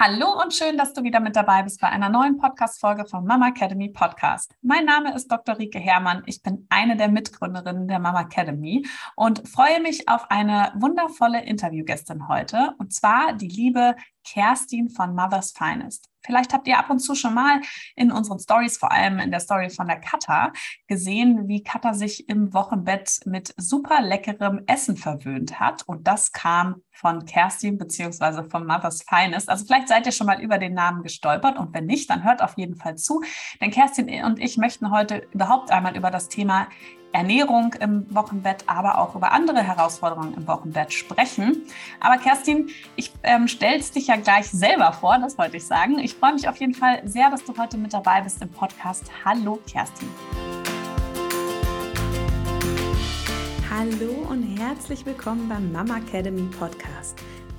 Hallo und schön, dass du wieder mit dabei bist bei einer neuen Podcast-Folge vom Mama Academy Podcast. Mein Name ist Dr. Rike Herrmann. Ich bin eine der Mitgründerinnen der Mama Academy und freue mich auf eine wundervolle Interviewgästin heute und zwar die liebe Kerstin von Mother's Finest. Vielleicht habt ihr ab und zu schon mal in unseren Stories, vor allem in der Story von der Katha, gesehen, wie Katha sich im Wochenbett mit super leckerem Essen verwöhnt hat. Und das kam von Kerstin beziehungsweise von Mother's Finest. Also vielleicht seid ihr schon mal über den Namen gestolpert und wenn nicht, dann hört auf jeden Fall zu. Denn Kerstin und ich möchten heute überhaupt einmal über das Thema Ernährung im Wochenbett, aber auch über andere Herausforderungen im Wochenbett sprechen. Aber Kerstin, ich ähm, stell's dich ja gleich selber vor, das wollte ich sagen. Ich freue mich auf jeden Fall sehr, dass du heute mit dabei bist im Podcast. Hallo Kerstin. Hallo und herzlich willkommen beim Mama Academy Podcast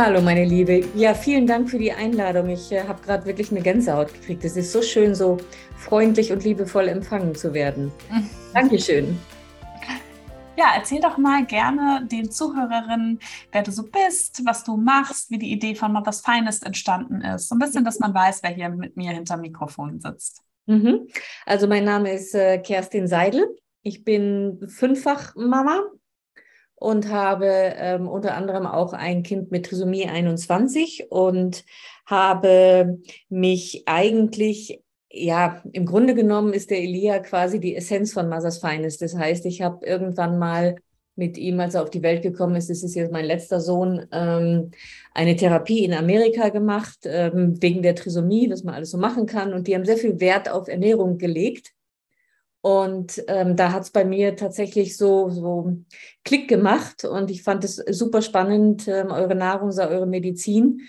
Hallo meine Liebe. Ja, vielen Dank für die Einladung. Ich äh, habe gerade wirklich eine Gänsehaut gekriegt. Es ist so schön, so freundlich und liebevoll empfangen zu werden. Dankeschön. Ja, erzähl doch mal gerne den Zuhörerinnen, wer du so bist, was du machst, wie die Idee von Mother's Finest entstanden ist. So ein bisschen, dass man weiß, wer hier mit mir hinter Mikrofon sitzt. Mhm. Also mein Name ist äh, Kerstin Seidel. Ich bin fünffach Mama und habe ähm, unter anderem auch ein Kind mit Trisomie 21 und habe mich eigentlich, ja, im Grunde genommen ist der Elia quasi die Essenz von Mothers Finest. Das heißt, ich habe irgendwann mal mit ihm, als er auf die Welt gekommen ist, das ist jetzt mein letzter Sohn, ähm, eine Therapie in Amerika gemacht, ähm, wegen der Trisomie, was man alles so machen kann. Und die haben sehr viel Wert auf Ernährung gelegt. Und ähm, da hat es bei mir tatsächlich so, so Klick gemacht und ich fand es super spannend, ähm, eure Nahrung, eure Medizin,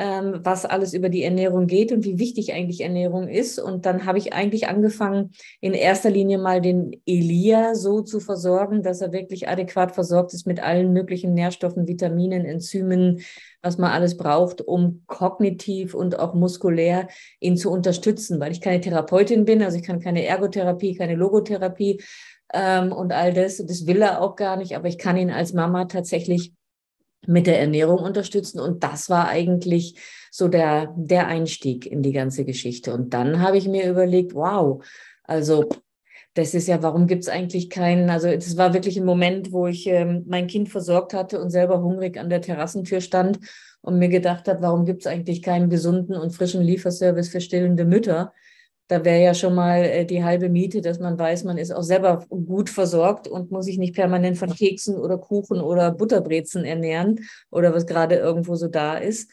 ähm, was alles über die Ernährung geht und wie wichtig eigentlich Ernährung ist. Und dann habe ich eigentlich angefangen, in erster Linie mal den Elia so zu versorgen, dass er wirklich adäquat versorgt ist mit allen möglichen Nährstoffen, Vitaminen, Enzymen, was man alles braucht, um kognitiv und auch muskulär ihn zu unterstützen, weil ich keine Therapeutin bin, also ich kann keine Ergotherapie, keine Logotherapie ähm, und all das. Das will er auch gar nicht, aber ich kann ihn als Mama tatsächlich mit der Ernährung unterstützen. Und das war eigentlich so der, der Einstieg in die ganze Geschichte. Und dann habe ich mir überlegt, wow, also das ist ja, warum gibt es eigentlich keinen, also es war wirklich ein Moment, wo ich ähm, mein Kind versorgt hatte und selber hungrig an der Terrassentür stand und mir gedacht habe, warum gibt es eigentlich keinen gesunden und frischen Lieferservice für stillende Mütter? Da wäre ja schon mal äh, die halbe Miete, dass man weiß, man ist auch selber gut versorgt und muss sich nicht permanent von Keksen oder Kuchen oder Butterbrezen ernähren oder was gerade irgendwo so da ist.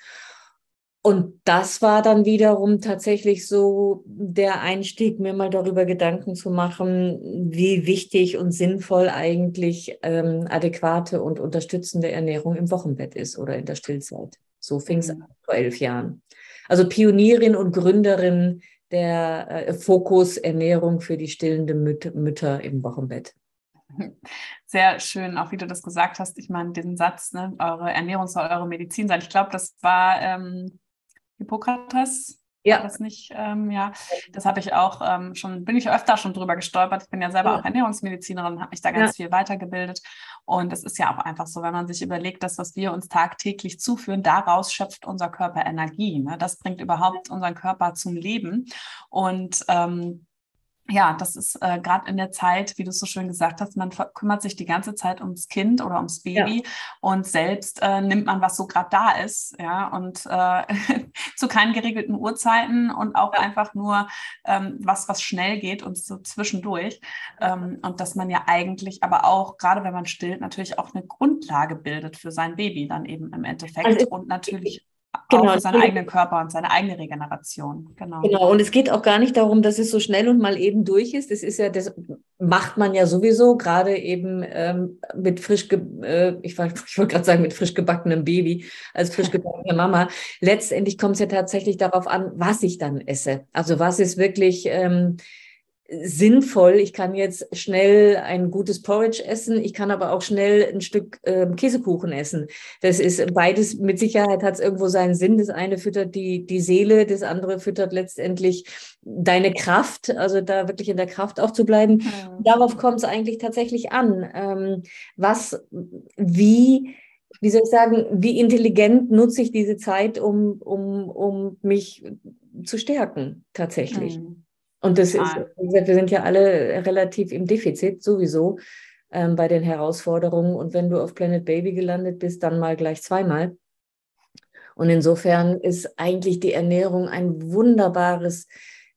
Und das war dann wiederum tatsächlich so der Einstieg, mir mal darüber Gedanken zu machen, wie wichtig und sinnvoll eigentlich ähm, adäquate und unterstützende Ernährung im Wochenbett ist oder in der Stillzeit. So fing es mhm. an vor elf Jahren. Also Pionierin und Gründerin der äh, Fokus Ernährung für die stillende Müt Mütter im Wochenbett. Sehr schön, auch wie du das gesagt hast. Ich meine, diesen Satz, ne, eure Ernährung soll eure Medizin sein. Ich glaube, das war ähm, Hippokrates. Ja. Das nicht, ähm, ja, das habe ich auch ähm, schon, bin ich öfter schon drüber gestolpert. Ich bin ja selber ja. auch Ernährungsmedizinerin, habe mich da ganz ja. viel weitergebildet. Und es ist ja auch einfach so, wenn man sich überlegt, dass was wir uns tagtäglich zuführen, daraus schöpft unser Körper Energie. Ne? Das bringt überhaupt unseren Körper zum Leben. Und ähm, ja, das ist äh, gerade in der Zeit, wie du es so schön gesagt hast, man kümmert sich die ganze Zeit ums Kind oder ums Baby ja. und selbst äh, nimmt man, was so gerade da ist, ja, und äh, zu keinen geregelten Uhrzeiten und auch ja. einfach nur ähm, was, was schnell geht und so zwischendurch. Ähm, und dass man ja eigentlich, aber auch, gerade wenn man stillt, natürlich auch eine Grundlage bildet für sein Baby dann eben im Endeffekt also und natürlich genau. auch für seinen eigenen Körper und seine eigene Regeneration. Genau. genau. Und es geht auch gar nicht darum, dass es so schnell und mal eben durch ist. Das ist ja das, macht man ja sowieso, gerade eben ähm, mit frisch, äh, ich, wollte gerade sagen, mit frisch gebackenem Baby, als frisch gebackene Mama. Letztendlich kommt es ja tatsächlich darauf an, was ich dann esse. Also was ist wirklich ähm, sinnvoll. Ich kann jetzt schnell ein gutes Porridge essen, ich kann aber auch schnell ein Stück äh, Käsekuchen essen. Das ist beides, mit Sicherheit hat es irgendwo seinen Sinn. Das eine füttert die, die Seele, das andere füttert letztendlich deine Kraft, also da wirklich in der Kraft auch zu bleiben. Mhm. Darauf kommt es eigentlich tatsächlich an. Ähm, was, wie, wie soll ich sagen, wie intelligent nutze ich diese Zeit, um, um, um mich zu stärken, tatsächlich. Mhm. Und das ist, wie gesagt, wir sind ja alle relativ im Defizit sowieso ähm, bei den Herausforderungen. Und wenn du auf Planet Baby gelandet bist, dann mal gleich zweimal. Und insofern ist eigentlich die Ernährung ein wunderbares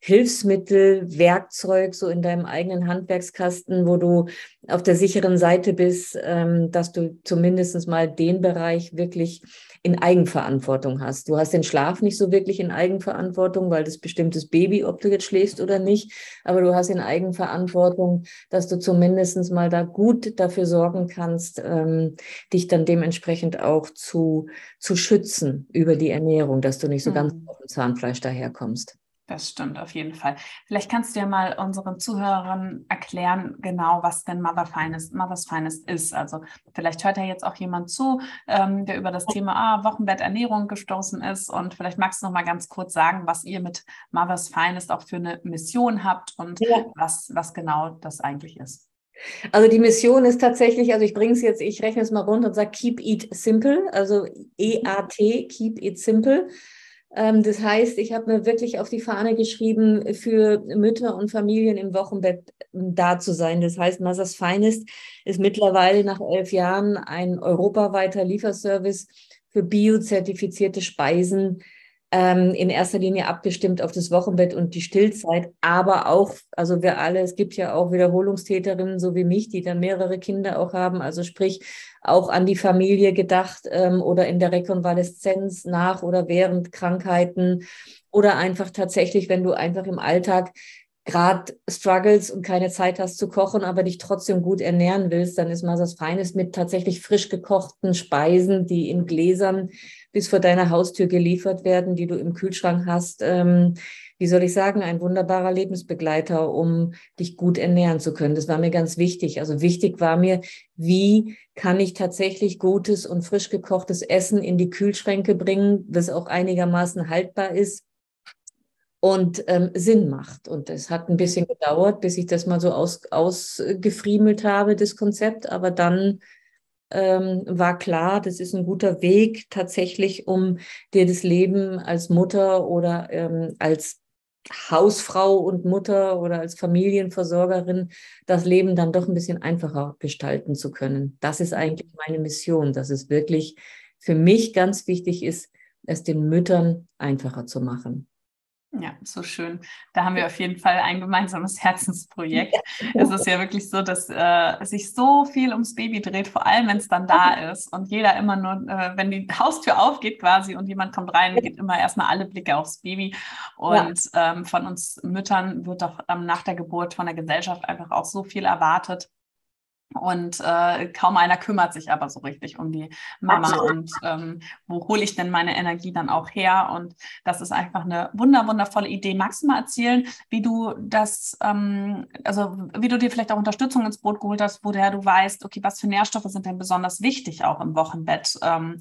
Hilfsmittel, Werkzeug so in deinem eigenen Handwerkskasten, wo du auf der sicheren Seite bist, ähm, dass du zumindest mal den Bereich wirklich in Eigenverantwortung hast. Du hast den Schlaf nicht so wirklich in Eigenverantwortung, weil das bestimmtes Baby, ob du jetzt schläfst oder nicht, aber du hast in Eigenverantwortung, dass du zumindest mal da gut dafür sorgen kannst, ähm, dich dann dementsprechend auch zu, zu schützen über die Ernährung, dass du nicht so mhm. ganz auf dem Zahnfleisch daherkommst. Das stimmt auf jeden Fall. Vielleicht kannst du ja mal unseren Zuhörern erklären, genau was denn Mother Finest, Mother's Finest ist. Also vielleicht hört ja jetzt auch jemand zu, ähm, der über das Thema ah, Wochenbetternährung gestoßen ist. Und vielleicht magst du noch mal ganz kurz sagen, was ihr mit Mother's Finest auch für eine Mission habt und ja. was, was genau das eigentlich ist. Also die Mission ist tatsächlich, also ich bringe es jetzt, ich rechne es mal runter und sage Keep Eat Simple, also E-A-T, Keep Eat Simple. Ähm, das heißt, ich habe mir wirklich auf die Fahne geschrieben, für Mütter und Familien im Wochenbett ähm, da zu sein. Das heißt, Mothers Finest ist mittlerweile nach elf Jahren ein europaweiter Lieferservice für biozertifizierte Speisen ähm, in erster Linie abgestimmt auf das Wochenbett und die Stillzeit, aber auch, also wir alle, es gibt ja auch Wiederholungstäterinnen, so wie mich, die dann mehrere Kinder auch haben, also sprich auch an die Familie gedacht ähm, oder in der Rekonvaleszenz nach oder während Krankheiten. Oder einfach tatsächlich, wenn du einfach im Alltag gerade struggles und keine Zeit hast zu kochen, aber dich trotzdem gut ernähren willst, dann ist mal das Feines mit tatsächlich frisch gekochten Speisen, die in Gläsern bis vor deiner Haustür geliefert werden, die du im Kühlschrank hast. Ähm, wie soll ich sagen, ein wunderbarer Lebensbegleiter, um dich gut ernähren zu können. Das war mir ganz wichtig. Also wichtig war mir, wie kann ich tatsächlich gutes und frisch gekochtes Essen in die Kühlschränke bringen, das auch einigermaßen haltbar ist und ähm, Sinn macht. Und es hat ein bisschen gedauert, bis ich das mal so aus, ausgefriemelt habe, das Konzept. Aber dann ähm, war klar, das ist ein guter Weg tatsächlich, um dir das Leben als Mutter oder ähm, als Hausfrau und Mutter oder als Familienversorgerin das Leben dann doch ein bisschen einfacher gestalten zu können. Das ist eigentlich meine Mission, dass es wirklich für mich ganz wichtig ist, es den Müttern einfacher zu machen. Ja, so schön. Da haben wir auf jeden Fall ein gemeinsames Herzensprojekt. Es ist ja wirklich so, dass äh, sich so viel ums Baby dreht, vor allem wenn es dann da ist und jeder immer nur, äh, wenn die Haustür aufgeht quasi und jemand kommt rein, geht immer erstmal alle Blicke aufs Baby. Und ja. ähm, von uns Müttern wird doch ähm, nach der Geburt von der Gesellschaft einfach auch so viel erwartet. Und äh, kaum einer kümmert sich aber so richtig um die Mama. Absolut. Und ähm, wo hole ich denn meine Energie dann auch her? Und das ist einfach eine wunder, wundervolle Idee. Magst du mal erzählen, wie du das, ähm, also wie du dir vielleicht auch Unterstützung ins Boot geholt hast, woher du weißt, okay, was für Nährstoffe sind denn besonders wichtig auch im Wochenbett? Ähm,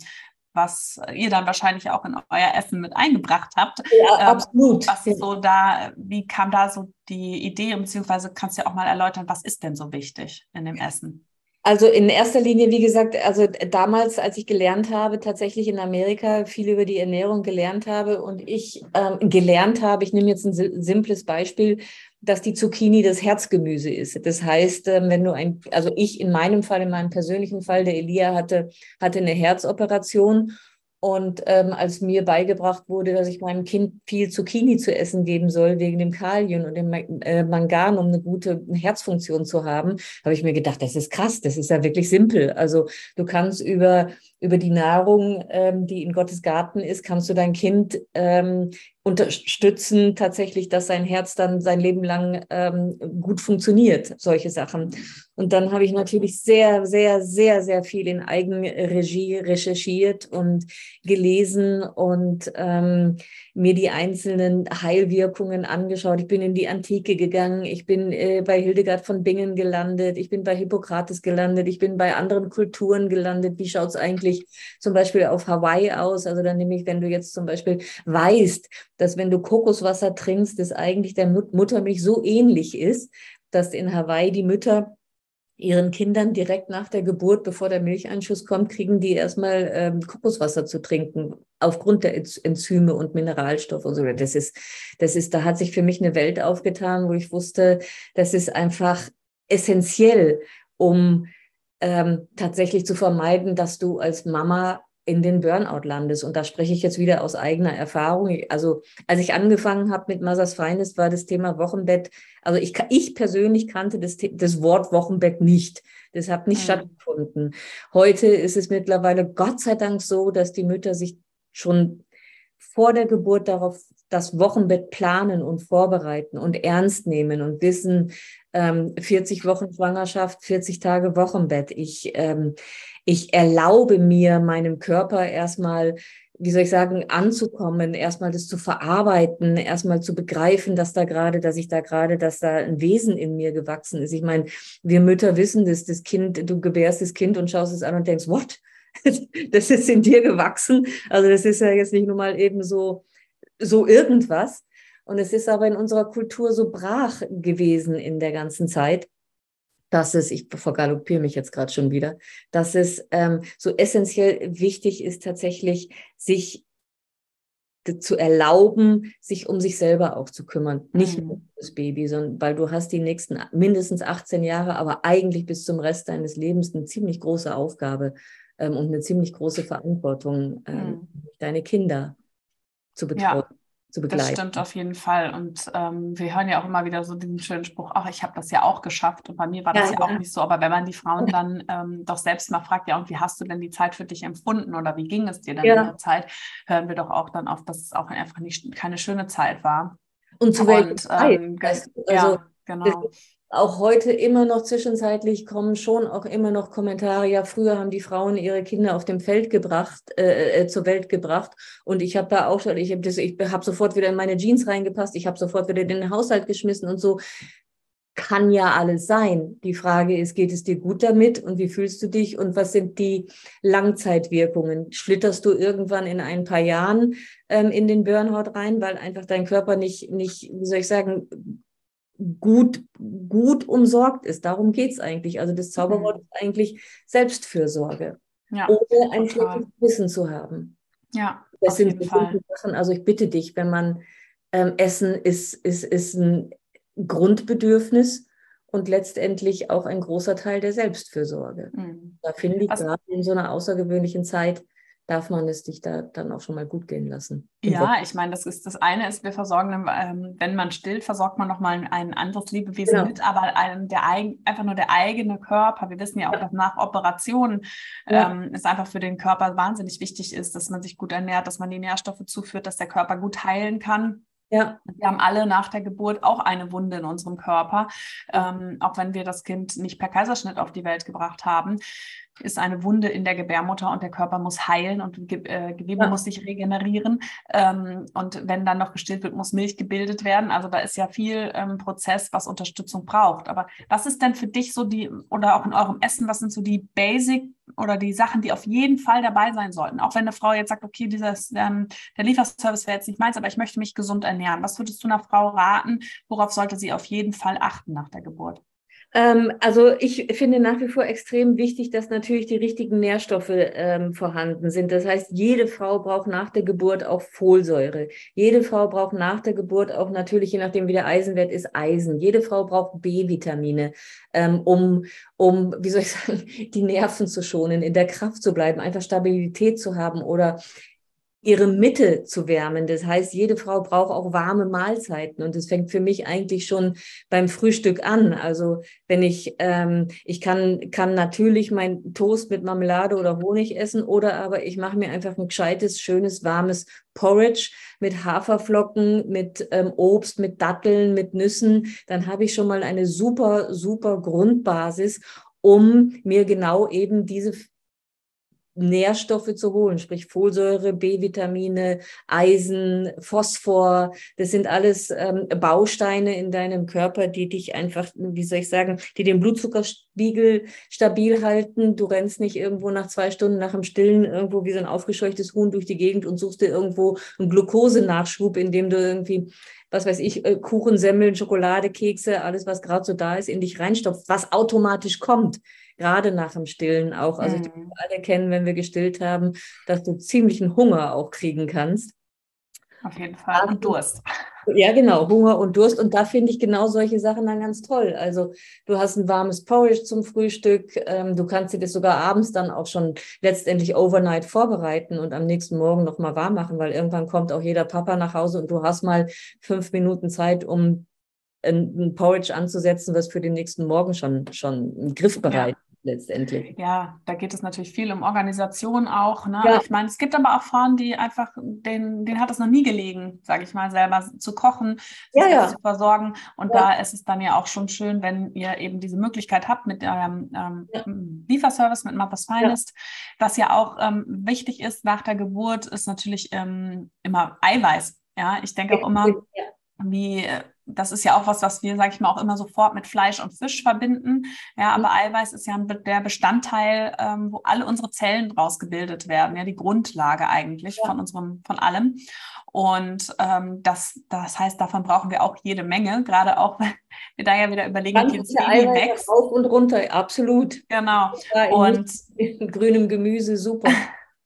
was ihr dann wahrscheinlich auch in euer Essen mit eingebracht habt. Ja, ähm, absolut. Was so da, wie kam da so die Idee, beziehungsweise kannst du ja auch mal erläutern, was ist denn so wichtig in dem Essen? Also in erster Linie, wie gesagt, also damals, als ich gelernt habe, tatsächlich in Amerika viel über die Ernährung gelernt habe und ich ähm, gelernt habe, ich nehme jetzt ein simples Beispiel, dass die Zucchini das Herzgemüse ist. Das heißt, ähm, wenn du ein, also ich in meinem Fall, in meinem persönlichen Fall, der Elia hatte, hatte eine Herzoperation und ähm, als mir beigebracht wurde, dass ich meinem Kind viel Zucchini zu essen geben soll, wegen dem Kalium und dem äh, Mangan, um eine gute Herzfunktion zu haben, habe ich mir gedacht, das ist krass, das ist ja wirklich simpel. Also du kannst über, über die Nahrung, ähm, die in Gottes Garten ist, kannst du dein Kind ähm, unterstützen tatsächlich, dass sein Herz dann sein Leben lang ähm, gut funktioniert, solche Sachen. Und dann habe ich natürlich sehr, sehr, sehr, sehr viel in Eigenregie recherchiert und gelesen und ähm, mir die einzelnen Heilwirkungen angeschaut. Ich bin in die Antike gegangen, ich bin äh, bei Hildegard von Bingen gelandet, ich bin bei Hippokrates gelandet, ich bin bei anderen Kulturen gelandet. Wie schaut es eigentlich zum Beispiel auf Hawaii aus? Also dann nämlich, wenn du jetzt zum Beispiel weißt, dass wenn du Kokoswasser trinkst, das eigentlich der Muttermilch so ähnlich ist, dass in Hawaii die Mütter ihren Kindern direkt nach der Geburt, bevor der Milcheinschuss kommt, kriegen die erstmal ähm, Kokoswasser zu trinken, aufgrund der Enzyme und Mineralstoffe und so. Das ist, das ist, da hat sich für mich eine Welt aufgetan, wo ich wusste, das ist einfach essentiell, um ähm, tatsächlich zu vermeiden, dass du als Mama in den Burnout landest. Und da spreche ich jetzt wieder aus eigener Erfahrung. Also als ich angefangen habe mit Mothers Finest, war das Thema Wochenbett, also ich, ich persönlich kannte das, das Wort Wochenbett nicht. Das hat nicht mhm. stattgefunden. Heute ist es mittlerweile Gott sei Dank so, dass die Mütter sich schon vor der Geburt darauf das Wochenbett planen und vorbereiten und ernst nehmen und wissen, ähm, 40 Wochen Schwangerschaft, 40 Tage Wochenbett. Ich, ähm, ich erlaube mir, meinem Körper erstmal, wie soll ich sagen, anzukommen, erstmal das zu verarbeiten, erstmal zu begreifen, dass da gerade, dass ich da gerade, dass da ein Wesen in mir gewachsen ist. Ich meine, wir Mütter wissen das, das Kind, du gebärst das Kind und schaust es an und denkst, what? Das ist in dir gewachsen. Also das ist ja jetzt nicht nur mal eben so, so irgendwas. Und es ist aber in unserer Kultur so brach gewesen in der ganzen Zeit dass es, ich vergaloppiere mich jetzt gerade schon wieder, dass es ähm, so essentiell wichtig ist, tatsächlich sich zu erlauben, sich um sich selber auch zu kümmern. Nicht nur um das Baby, sondern weil du hast die nächsten mindestens 18 Jahre, aber eigentlich bis zum Rest deines Lebens eine ziemlich große Aufgabe ähm, und eine ziemlich große Verantwortung, ähm, mhm. deine Kinder zu betreuen. Ja zu begleiten. Das stimmt auf jeden Fall. Und ähm, wir hören ja auch immer wieder so diesen schönen Spruch, ach, ich habe das ja auch geschafft. Und bei mir war das ja, ja auch nicht so. Aber wenn man die Frauen dann ähm, doch selbst mal fragt, ja, und wie hast du denn die Zeit für dich empfunden oder wie ging es dir denn ja. in der Zeit, hören wir doch auch dann auf, dass es auch einfach nicht keine schöne Zeit war. Und zu welcher Zeit? Ähm, also, ja, genau auch heute immer noch zwischenzeitlich kommen schon auch immer noch Kommentare. Ja, früher haben die Frauen ihre Kinder auf dem Feld gebracht, äh, äh, zur Welt gebracht. Und ich habe da auch schon, ich habe hab sofort wieder in meine Jeans reingepasst, ich habe sofort wieder in den Haushalt geschmissen und so. Kann ja alles sein. Die Frage ist, geht es dir gut damit und wie fühlst du dich und was sind die Langzeitwirkungen? Schlitterst du irgendwann in ein paar Jahren ähm, in den Burnout rein, weil einfach dein Körper nicht, nicht, wie soll ich sagen, gut, gut umsorgt ist. Darum geht es eigentlich. Also das Zauberwort mhm. ist eigentlich Selbstfürsorge. Ja, ohne ein schlechtes Wissen zu haben. Ja, das sind bestimmte Sachen. Also ich bitte dich, wenn man ähm, Essen ist, ist, ist ein Grundbedürfnis und letztendlich auch ein großer Teil der Selbstfürsorge. Mhm. Da finde ich also, gerade in so einer außergewöhnlichen Zeit darf man es dich da dann auch schon mal gut gehen lassen. Ja, ich meine, das ist das eine ist, wir versorgen, ähm, wenn man stillt, versorgt man nochmal ein anderes Lebewesen genau. mit, aber ein, der einfach nur der eigene Körper. Wir wissen ja auch, ja. dass nach Operationen ja. ähm, es einfach für den Körper wahnsinnig wichtig ist, dass man sich gut ernährt, dass man die Nährstoffe zuführt, dass der Körper gut heilen kann. Ja. Wir haben alle nach der Geburt auch eine Wunde in unserem Körper, ähm, auch wenn wir das Kind nicht per Kaiserschnitt auf die Welt gebracht haben ist eine Wunde in der Gebärmutter und der Körper muss heilen und Ge äh, Gewebe ja. muss sich regenerieren. Ähm, und wenn dann noch gestillt wird, muss Milch gebildet werden. Also da ist ja viel ähm, Prozess, was Unterstützung braucht. Aber was ist denn für dich so die, oder auch in eurem Essen, was sind so die Basic oder die Sachen, die auf jeden Fall dabei sein sollten? Auch wenn eine Frau jetzt sagt, okay, dieses, ähm, der Lieferservice wäre jetzt nicht meins, aber ich möchte mich gesund ernähren. Was würdest du einer Frau raten? Worauf sollte sie auf jeden Fall achten nach der Geburt? Ähm, also ich finde nach wie vor extrem wichtig, dass natürlich die richtigen Nährstoffe ähm, vorhanden sind. Das heißt, jede Frau braucht nach der Geburt auch Folsäure. Jede Frau braucht nach der Geburt auch natürlich, je nachdem wie der Eisenwert ist, Eisen. Jede Frau braucht B-Vitamine, ähm, um, um, wie soll ich sagen, die Nerven zu schonen, in der Kraft zu bleiben, einfach Stabilität zu haben oder ihre Mitte zu wärmen. Das heißt, jede Frau braucht auch warme Mahlzeiten und es fängt für mich eigentlich schon beim Frühstück an. Also wenn ich, ähm, ich kann, kann natürlich mein Toast mit Marmelade oder Honig essen oder aber ich mache mir einfach ein gescheites, schönes, warmes Porridge mit Haferflocken, mit ähm, Obst, mit Datteln, mit Nüssen. Dann habe ich schon mal eine super, super Grundbasis um mir genau eben diese Nährstoffe zu holen, sprich Folsäure, B-Vitamine, Eisen, Phosphor. Das sind alles ähm, Bausteine in deinem Körper, die dich einfach, wie soll ich sagen, die den Blutzuckerspiegel stabil halten. Du rennst nicht irgendwo nach zwei Stunden nach dem Stillen irgendwo wie so ein aufgescheuchtes Huhn durch die Gegend und suchst dir irgendwo einen Glukosenachschub, indem du irgendwie was weiß ich, äh, Kuchen, Semmeln, Schokolade, Kekse, alles, was gerade so da ist, in dich reinstopft, was automatisch kommt gerade nach dem Stillen auch. Also mhm. ich denke, alle kennen, wenn wir gestillt haben, dass du ziemlichen Hunger auch kriegen kannst. Auf jeden Fall. Und Durst. Ja, genau, Hunger und Durst. Und da finde ich genau solche Sachen dann ganz toll. Also du hast ein warmes Porridge zum Frühstück. Ähm, du kannst dir das sogar abends dann auch schon letztendlich overnight vorbereiten und am nächsten Morgen nochmal warm machen, weil irgendwann kommt auch jeder Papa nach Hause und du hast mal fünf Minuten Zeit, um ein, ein Porridge anzusetzen, was für den nächsten Morgen schon, schon griffbereit ja letztendlich. Ja, da geht es natürlich viel um Organisation auch. Ne? Ja. Ich meine, es gibt aber auch Frauen, die einfach, denen, denen hat es noch nie gelegen, sage ich mal, selber zu kochen, ja, ja. zu versorgen. Und da ist es dann ja auch schon schön, wenn ihr eben diese Möglichkeit habt mit eurem ähm, Lieferservice, mit Mother's Finest. Was ja auch ähm, wichtig ist nach der Geburt, ist natürlich ähm, immer Eiweiß. Ja, ich denke auch immer, wie das ist ja auch was, was wir, sage ich mal, auch immer sofort mit Fleisch und Fisch verbinden. Ja, aber mhm. Eiweiß ist ja der Bestandteil, ähm, wo alle unsere Zellen draus gebildet werden, ja, die Grundlage eigentlich ja. von unserem, von allem. Und ähm, das, das heißt, davon brauchen wir auch jede Menge, gerade auch, wenn wir da ja wieder überlegen, wie das Baby wächst. Auf und runter, absolut. Genau. und grünem Gemüse, super.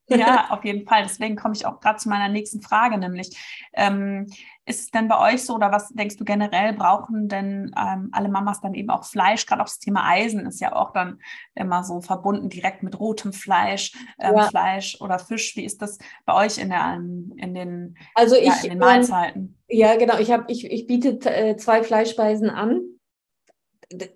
Ja, auf jeden Fall. Deswegen komme ich auch gerade zu meiner nächsten Frage, nämlich ähm, ist es denn bei euch so oder was denkst du generell, brauchen denn ähm, alle Mamas dann eben auch Fleisch? Gerade auch das Thema Eisen ist ja auch dann immer so verbunden direkt mit rotem Fleisch, ähm, ja. Fleisch oder Fisch. Wie ist das bei euch in, der, in, den, also ich, ja, in den Mahlzeiten? ja, genau. Ich, hab, ich, ich biete äh, zwei Fleischspeisen an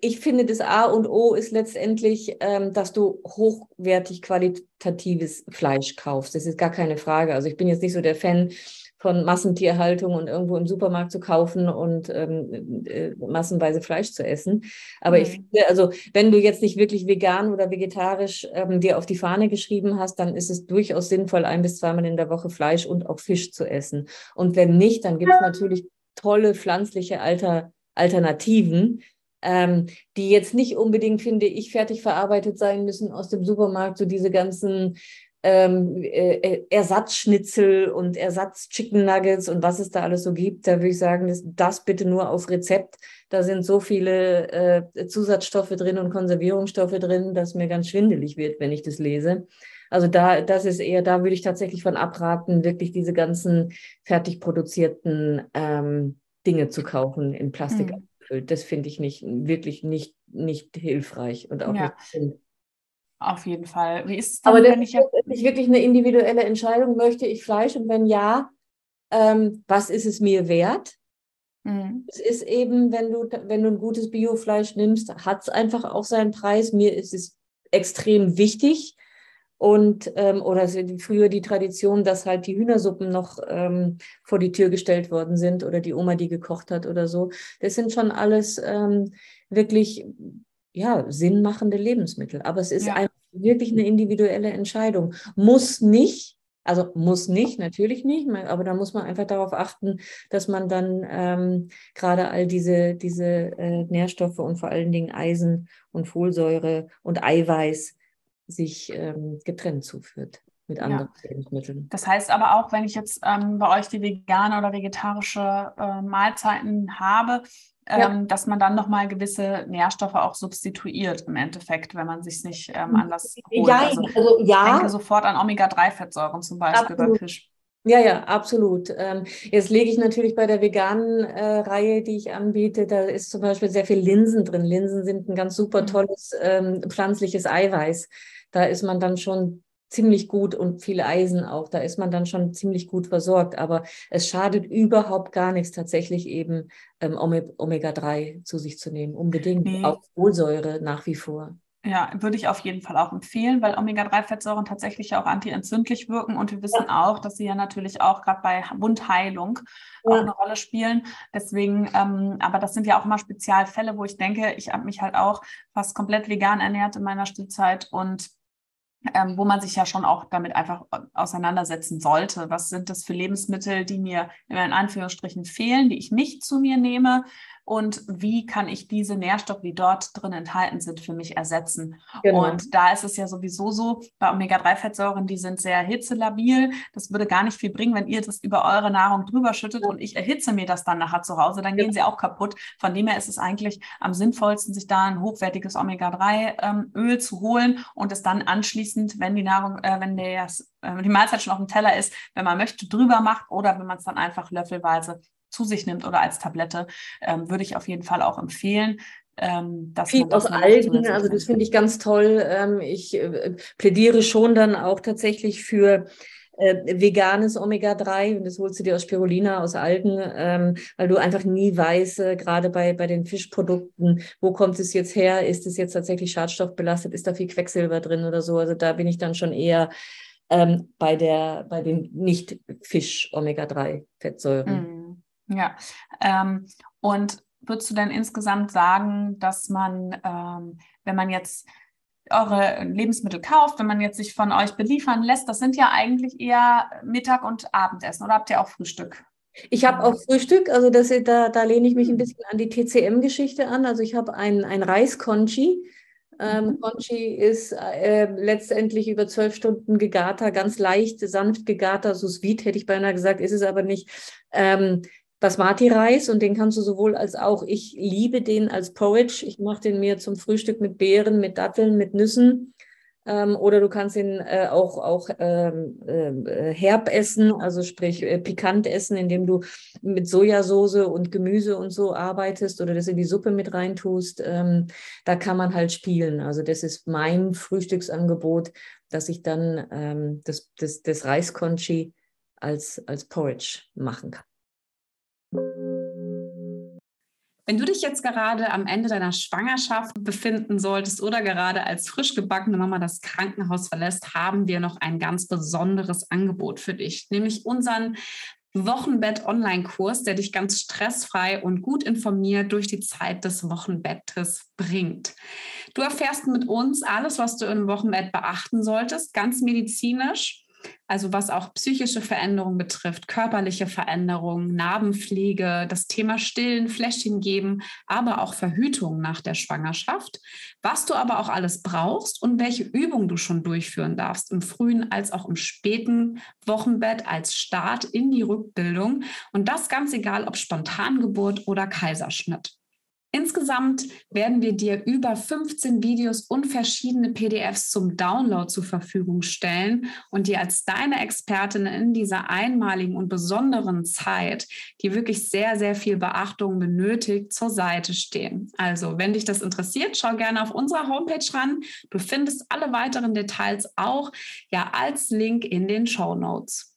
ich finde, das A und O ist letztendlich, ähm, dass du hochwertig qualitatives Fleisch kaufst. Das ist gar keine Frage. Also ich bin jetzt nicht so der Fan von Massentierhaltung und irgendwo im Supermarkt zu kaufen und ähm, äh, massenweise Fleisch zu essen. Aber mhm. ich finde, also wenn du jetzt nicht wirklich vegan oder vegetarisch ähm, dir auf die Fahne geschrieben hast, dann ist es durchaus sinnvoll, ein bis zweimal in der Woche Fleisch und auch Fisch zu essen. Und wenn nicht, dann gibt es natürlich tolle pflanzliche Alter Alternativen, ähm, die jetzt nicht unbedingt, finde ich, fertig verarbeitet sein müssen aus dem Supermarkt, so diese ganzen ähm, äh, äh, Ersatzschnitzel und Ersatz-Chicken Nuggets und was es da alles so gibt, da würde ich sagen, das, das bitte nur auf Rezept. Da sind so viele äh, Zusatzstoffe drin und Konservierungsstoffe drin, dass mir ganz schwindelig wird, wenn ich das lese. Also da, das ist eher, da würde ich tatsächlich von abraten, wirklich diese ganzen fertig produzierten ähm, Dinge zu kaufen in Plastik. Mhm abfüllt. Das finde ich nicht wirklich nicht, nicht hilfreich und auch ja. nicht Auf jeden Fall. Wie ist es dann, Aber wenn ich ja ist wirklich eine individuelle Entscheidung. Möchte ich Fleisch und wenn ja, ähm, was ist es mir wert? Mhm. Es ist eben, wenn du, wenn du ein gutes Biofleisch nimmst, hat es einfach auch seinen Preis. Mir ist es extrem wichtig, und ähm, oder früher die Tradition, dass halt die Hühnersuppen noch ähm, vor die Tür gestellt worden sind oder die Oma, die gekocht hat oder so. Das sind schon alles ähm, wirklich ja sinnmachende Lebensmittel. Aber es ist ja. ein, wirklich eine individuelle Entscheidung. Muss nicht, also muss nicht, natürlich nicht, aber da muss man einfach darauf achten, dass man dann ähm, gerade all diese, diese äh, Nährstoffe und vor allen Dingen Eisen und Folsäure und Eiweiß sich ähm, getrennt zuführt mit anderen ja. Lebensmitteln. Das heißt aber auch, wenn ich jetzt ähm, bei euch die vegane oder vegetarische äh, Mahlzeiten habe, ähm, ja. dass man dann nochmal gewisse Nährstoffe auch substituiert im Endeffekt, wenn man sich nicht ähm, anders holt. Ja, also, also ja. Ich denke sofort an Omega-3-Fettsäuren zum Beispiel Absolut. bei Fisch. Ja, ja, absolut. Ähm, jetzt lege ich natürlich bei der veganen äh, Reihe, die ich anbiete, da ist zum Beispiel sehr viel Linsen drin. Linsen sind ein ganz super mhm. tolles ähm, pflanzliches Eiweiß da ist man dann schon ziemlich gut und viel Eisen auch. Da ist man dann schon ziemlich gut versorgt. Aber es schadet überhaupt gar nichts, tatsächlich eben ähm, Omega-3 zu sich zu nehmen. Unbedingt. Nee. Auch Folsäure nach wie vor. Ja, würde ich auf jeden Fall auch empfehlen, weil Omega-3-Fettsäuren tatsächlich auch antientzündlich wirken und wir wissen ja. auch, dass sie ja natürlich auch gerade bei Wundheilung ja. auch eine Rolle spielen. Deswegen, ähm, aber das sind ja auch immer Spezialfälle, wo ich denke, ich habe mich halt auch fast komplett vegan ernährt in meiner Stillzeit und ähm, wo man sich ja schon auch damit einfach auseinandersetzen sollte. Was sind das für Lebensmittel, die mir in Anführungsstrichen fehlen, die ich nicht zu mir nehme? Und wie kann ich diese Nährstoffe, die dort drin enthalten sind, für mich ersetzen. Genau. Und da ist es ja sowieso so, bei Omega-3-Fettsäuren, die sind sehr hitzelabil. Das würde gar nicht viel bringen, wenn ihr das über eure Nahrung drüber schüttet und ich erhitze mir das dann nachher zu Hause, dann gehen sie auch kaputt. Von dem her ist es eigentlich am sinnvollsten, sich da ein hochwertiges Omega-3-Öl ähm, zu holen und es dann anschließend, wenn die Nahrung, äh, wenn der äh, die Mahlzeit schon auf dem Teller ist, wenn man möchte, drüber macht oder wenn man es dann einfach löffelweise zu sich nimmt oder als Tablette, ähm, würde ich auf jeden Fall auch empfehlen. Ähm, Viel aus Algen, also das finde ich ganz toll. Ähm, ich äh, plädiere schon dann auch tatsächlich für äh, veganes Omega-3 und das holst du dir aus Spirulina, aus Algen, ähm, weil du einfach nie weißt, äh, gerade bei, bei den Fischprodukten, wo kommt es jetzt her? Ist es jetzt tatsächlich schadstoffbelastet? Ist da viel Quecksilber drin oder so? Also da bin ich dann schon eher ähm, bei, der, bei den Nicht-Fisch-Omega-3-Fettsäuren. Mm. Ja, ähm, und würdest du denn insgesamt sagen, dass man, ähm, wenn man jetzt eure Lebensmittel kauft, wenn man jetzt sich von euch beliefern lässt, das sind ja eigentlich eher Mittag- und Abendessen oder habt ihr auch Frühstück? Ich habe auch Frühstück, also das, da, da lehne ich mich ein bisschen an die TCM-Geschichte an. Also ich habe ein, ein Reis-Conchi. Ähm, mhm. Conchi ist äh, letztendlich über zwölf Stunden gegarter, ganz leicht, sanft gegarter, so sweet hätte ich beinahe gesagt, ist es aber nicht. Ähm, Basmati-Reis und den kannst du sowohl als auch. Ich liebe den als Porridge. Ich mache den mir zum Frühstück mit Beeren, mit Datteln, mit Nüssen. Ähm, oder du kannst ihn äh, auch, auch ähm, äh, herb essen, also sprich äh, pikant essen, indem du mit Sojasauce und Gemüse und so arbeitest oder das in die Suppe mit reintust. Ähm, da kann man halt spielen. Also das ist mein Frühstücksangebot, dass ich dann ähm, das, das, das Reisconchi als, als Porridge machen kann. Wenn du dich jetzt gerade am Ende deiner Schwangerschaft befinden solltest oder gerade als frisch gebackene Mama das Krankenhaus verlässt, haben wir noch ein ganz besonderes Angebot für dich, nämlich unseren Wochenbett-Online-Kurs, der dich ganz stressfrei und gut informiert durch die Zeit des Wochenbettes bringt. Du erfährst mit uns alles, was du im Wochenbett beachten solltest, ganz medizinisch also was auch psychische Veränderungen betrifft, körperliche Veränderungen, Narbenpflege, das Thema Stillen, Fläschchen geben, aber auch Verhütung nach der Schwangerschaft, was du aber auch alles brauchst und welche Übungen du schon durchführen darfst im frühen als auch im späten Wochenbett als Start in die Rückbildung und das ganz egal, ob Spontangeburt oder Kaiserschnitt. Insgesamt werden wir dir über 15 Videos und verschiedene PDFs zum Download zur Verfügung stellen und dir als deine Expertin in dieser einmaligen und besonderen Zeit, die wirklich sehr, sehr viel Beachtung benötigt, zur Seite stehen. Also, wenn dich das interessiert, schau gerne auf unserer Homepage ran. Du findest alle weiteren Details auch ja als Link in den Show Notes.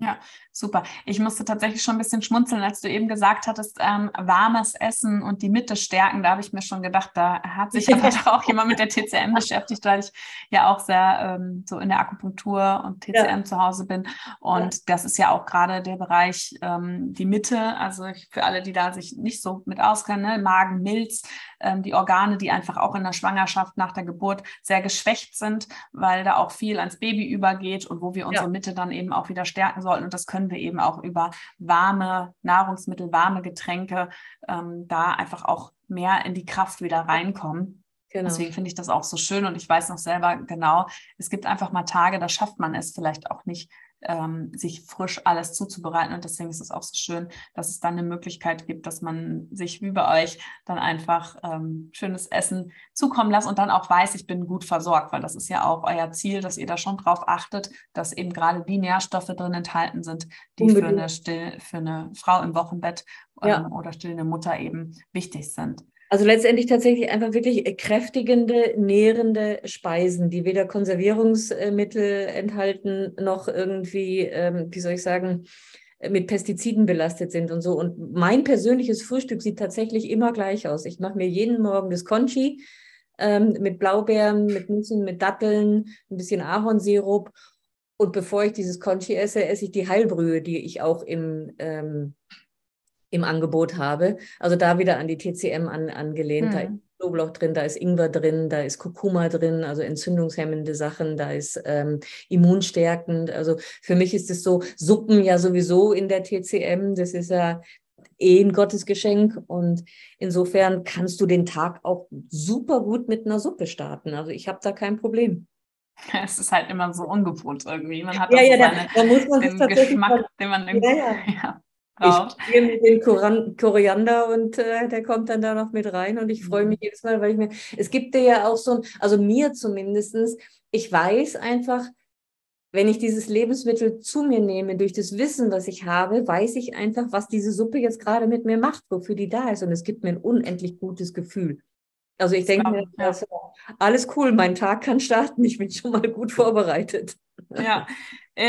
Ja, super. Ich musste tatsächlich schon ein bisschen schmunzeln, als du eben gesagt hattest, ähm, warmes Essen und die Mitte stärken. Da habe ich mir schon gedacht, da hat sich ja auch jemand mit der TCM beschäftigt, weil ich ja auch sehr ähm, so in der Akupunktur und TCM ja. zu Hause bin. Und ja. das ist ja auch gerade der Bereich ähm, die Mitte. Also für alle, die da sich nicht so mit auskennen, ne? Magen, Milz, ähm, die Organe, die einfach auch in der Schwangerschaft nach der Geburt sehr geschwächt sind, weil da auch viel ans Baby übergeht und wo wir unsere ja. Mitte dann eben auch wieder stärken sollten. Und das können wir eben auch über warme Nahrungsmittel, warme Getränke ähm, da einfach auch mehr in die Kraft wieder reinkommen. Genau. Deswegen finde ich das auch so schön und ich weiß noch selber genau, es gibt einfach mal Tage, da schafft man es vielleicht auch nicht, ähm, sich frisch alles zuzubereiten. Und deswegen ist es auch so schön, dass es dann eine Möglichkeit gibt, dass man sich wie bei euch dann einfach ähm, schönes Essen zukommen lässt und dann auch weiß, ich bin gut versorgt, weil das ist ja auch euer Ziel, dass ihr da schon drauf achtet, dass eben gerade die Nährstoffe drin enthalten sind, die für eine, Still, für eine Frau im Wochenbett ähm, ja. oder stillende Mutter eben wichtig sind. Also letztendlich tatsächlich einfach wirklich kräftigende, nährende Speisen, die weder Konservierungsmittel enthalten noch irgendwie, ähm, wie soll ich sagen, mit Pestiziden belastet sind und so. Und mein persönliches Frühstück sieht tatsächlich immer gleich aus. Ich mache mir jeden Morgen das Conchi ähm, mit Blaubeeren, mit Nüssen, mit Datteln, ein bisschen Ahornsirup. Und bevor ich dieses Conchi esse, esse ich die Heilbrühe, die ich auch im, ähm, im Angebot habe. Also da wieder an die TCM an, angelehnt. Hm. Da ist Knoblauch drin, da ist Ingwer drin, da ist Kurkuma drin, also entzündungshemmende Sachen, da ist ähm, immunstärkend. Also für mich ist es so, Suppen ja sowieso in der TCM, das ist ja eh ein Gottesgeschenk und insofern kannst du den Tag auch super gut mit einer Suppe starten. Also ich habe da kein Problem. Es ist halt immer so ungewohnt irgendwie. Man hat ja, ja, seine, da, da, muss man den Geschmack, den man irgendwie, ja, ja. ja Ich nehme den Koran Koriander und äh, der kommt dann da noch mit rein und ich freue mhm. mich jedes Mal, weil ich mir, es gibt ja auch so ein, also mir zumindestens, ich weiß einfach, wenn ich dieses Lebensmittel zu mir nehme, durch das Wissen, was ich habe, weiß ich einfach, was diese Suppe jetzt gerade mit mir macht, wofür die da ist. Und es gibt mir ein unendlich gutes Gefühl. Also ich denke, mir, ja. alles cool, mein Tag kann starten, ich bin schon mal gut vorbereitet. Ja,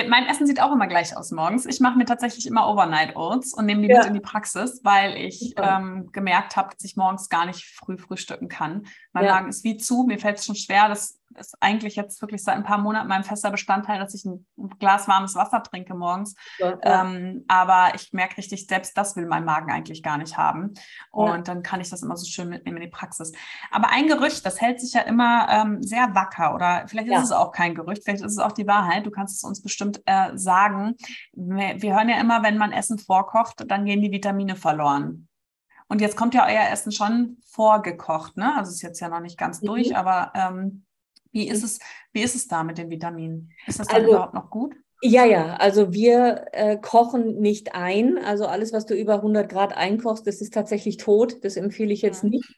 mein Essen sieht auch immer gleich aus morgens. Ich mache mir tatsächlich immer Overnight Oats und nehme die ja. mit in die Praxis, weil ich ähm, gemerkt habe, dass ich morgens gar nicht früh frühstücken kann. Mein ja. Magen ist wie zu, mir fällt es schon schwer, das ist eigentlich jetzt wirklich seit ein paar Monaten mein fester Bestandteil, dass ich ein Glas warmes Wasser trinke morgens. Ja, ähm, aber ich merke richtig, selbst das will mein Magen eigentlich gar nicht haben. Und ja. dann kann ich das immer so schön mitnehmen in die Praxis. Aber ein Gerücht, das hält sich ja immer ähm, sehr wacker. Oder vielleicht ist es auch kein Gerücht, vielleicht ist es auch die Wahrheit. Du kannst es uns bestimmt äh, sagen. Wir, wir hören ja immer, wenn man Essen vorkocht, dann gehen die Vitamine verloren. Und jetzt kommt ja euer Essen schon vorgekocht, ne? Also ist jetzt ja noch nicht ganz mhm. durch, aber ähm, wie ist es, wie ist es da mit den Vitaminen? Ist das dann also, überhaupt noch gut? Ja, ja, also wir äh, kochen nicht ein. Also alles, was du über 100 Grad einkochst, das ist tatsächlich tot. Das empfehle ich jetzt ja. nicht.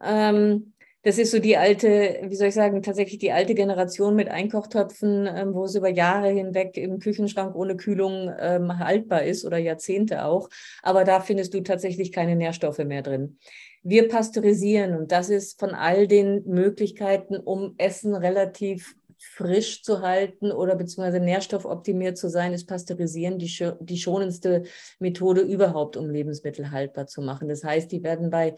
Ähm, das ist so die alte, wie soll ich sagen, tatsächlich die alte Generation mit Einkochtöpfen, ähm, wo es über Jahre hinweg im Küchenschrank ohne Kühlung ähm, haltbar ist oder Jahrzehnte auch. Aber da findest du tatsächlich keine Nährstoffe mehr drin. Wir pasteurisieren und das ist von all den Möglichkeiten, um Essen relativ frisch zu halten oder beziehungsweise nährstoffoptimiert zu sein, ist Pasteurisieren die, die schonendste Methode überhaupt, um Lebensmittel haltbar zu machen. Das heißt, die werden bei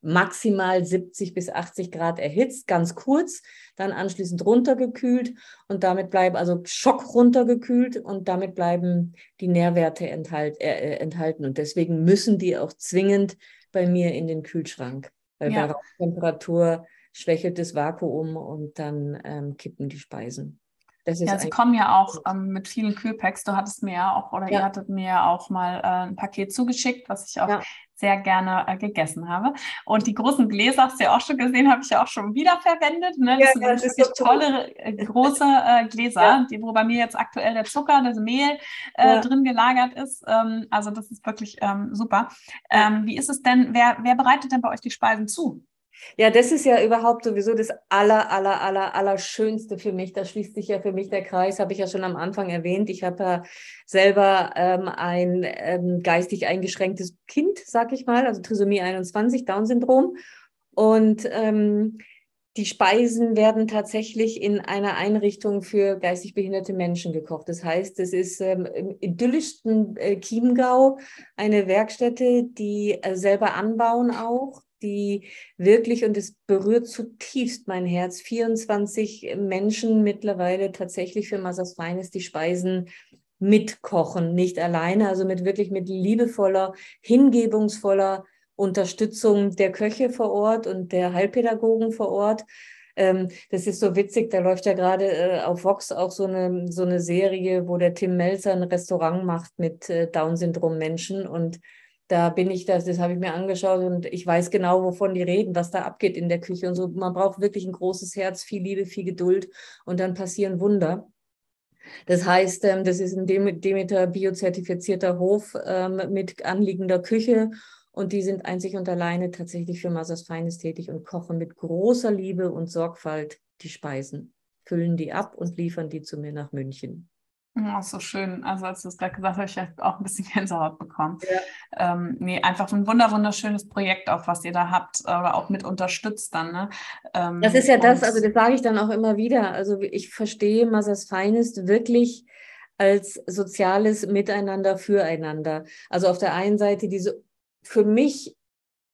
maximal 70 bis 80 Grad erhitzt, ganz kurz, dann anschließend runtergekühlt und damit bleiben, also Schock runtergekühlt und damit bleiben die Nährwerte enthalt, äh, äh enthalten. Und deswegen müssen die auch zwingend bei mir in den Kühlschrank, weil ja. bei Raumtemperatur schwächelt das Vakuum und dann ähm, kippen die Speisen. Ja, sie kommen ja auch ähm, mit vielen Kühlpacks. Du hattest mir ja auch, oder ja. ihr hattet mir ja auch mal äh, ein Paket zugeschickt, was ich auch ja. sehr gerne äh, gegessen habe. Und die großen Gläser, hast du ja auch schon gesehen, habe ich ja auch schon wieder verwendet. Ne? Das ja, sind wirklich so tolle, äh, große äh, Gläser, die, wo bei mir jetzt aktuell der Zucker, das Mehl äh, drin gelagert ist. Ähm, also das ist wirklich ähm, super. Ähm, wie ist es denn, wer, wer bereitet denn bei euch die Speisen zu? Ja, das ist ja überhaupt sowieso das aller, aller, aller, aller Schönste für mich. Da schließt sich ja für mich der Kreis, habe ich ja schon am Anfang erwähnt. Ich habe ja selber ähm, ein ähm, geistig eingeschränktes Kind, sag ich mal, also Trisomie 21, Down-Syndrom. Und ähm, die Speisen werden tatsächlich in einer Einrichtung für geistig behinderte Menschen gekocht. Das heißt, es ist ähm, im idyllischsten äh, Chiemgau eine Werkstätte, die äh, selber anbauen auch die wirklich, und es berührt zutiefst mein Herz, 24 Menschen mittlerweile tatsächlich für Massas Feines die Speisen mitkochen, nicht alleine, also mit wirklich mit liebevoller, hingebungsvoller Unterstützung der Köche vor Ort und der Heilpädagogen vor Ort. Ähm, das ist so witzig, da läuft ja gerade äh, auf Vox auch so eine, so eine Serie, wo der Tim Melzer ein Restaurant macht mit äh, Down-Syndrom-Menschen und da bin ich, das, das habe ich mir angeschaut und ich weiß genau, wovon die reden, was da abgeht in der Küche und so. Man braucht wirklich ein großes Herz, viel Liebe, viel Geduld und dann passieren Wunder. Das heißt, ähm, das ist ein Demeter biozertifizierter Hof ähm, mit anliegender Küche und die sind einzig und alleine tatsächlich für Massas Feines tätig und kochen mit großer Liebe und Sorgfalt die Speisen, füllen die ab und liefern die zu mir nach München. Oh, so schön. Also als du es gerade gesagt hast, habe ich auch ein bisschen Gänsehaut bekommen. Ja. Ähm, nee, einfach ein wunder wunderschönes Projekt, auch was ihr da habt, oder auch mit unterstützt dann. Ne? Ähm, das ist ja das, also das sage ich dann auch immer wieder. Also ich verstehe Mothers Finest wirklich als soziales Miteinander füreinander. Also auf der einen Seite diese für mich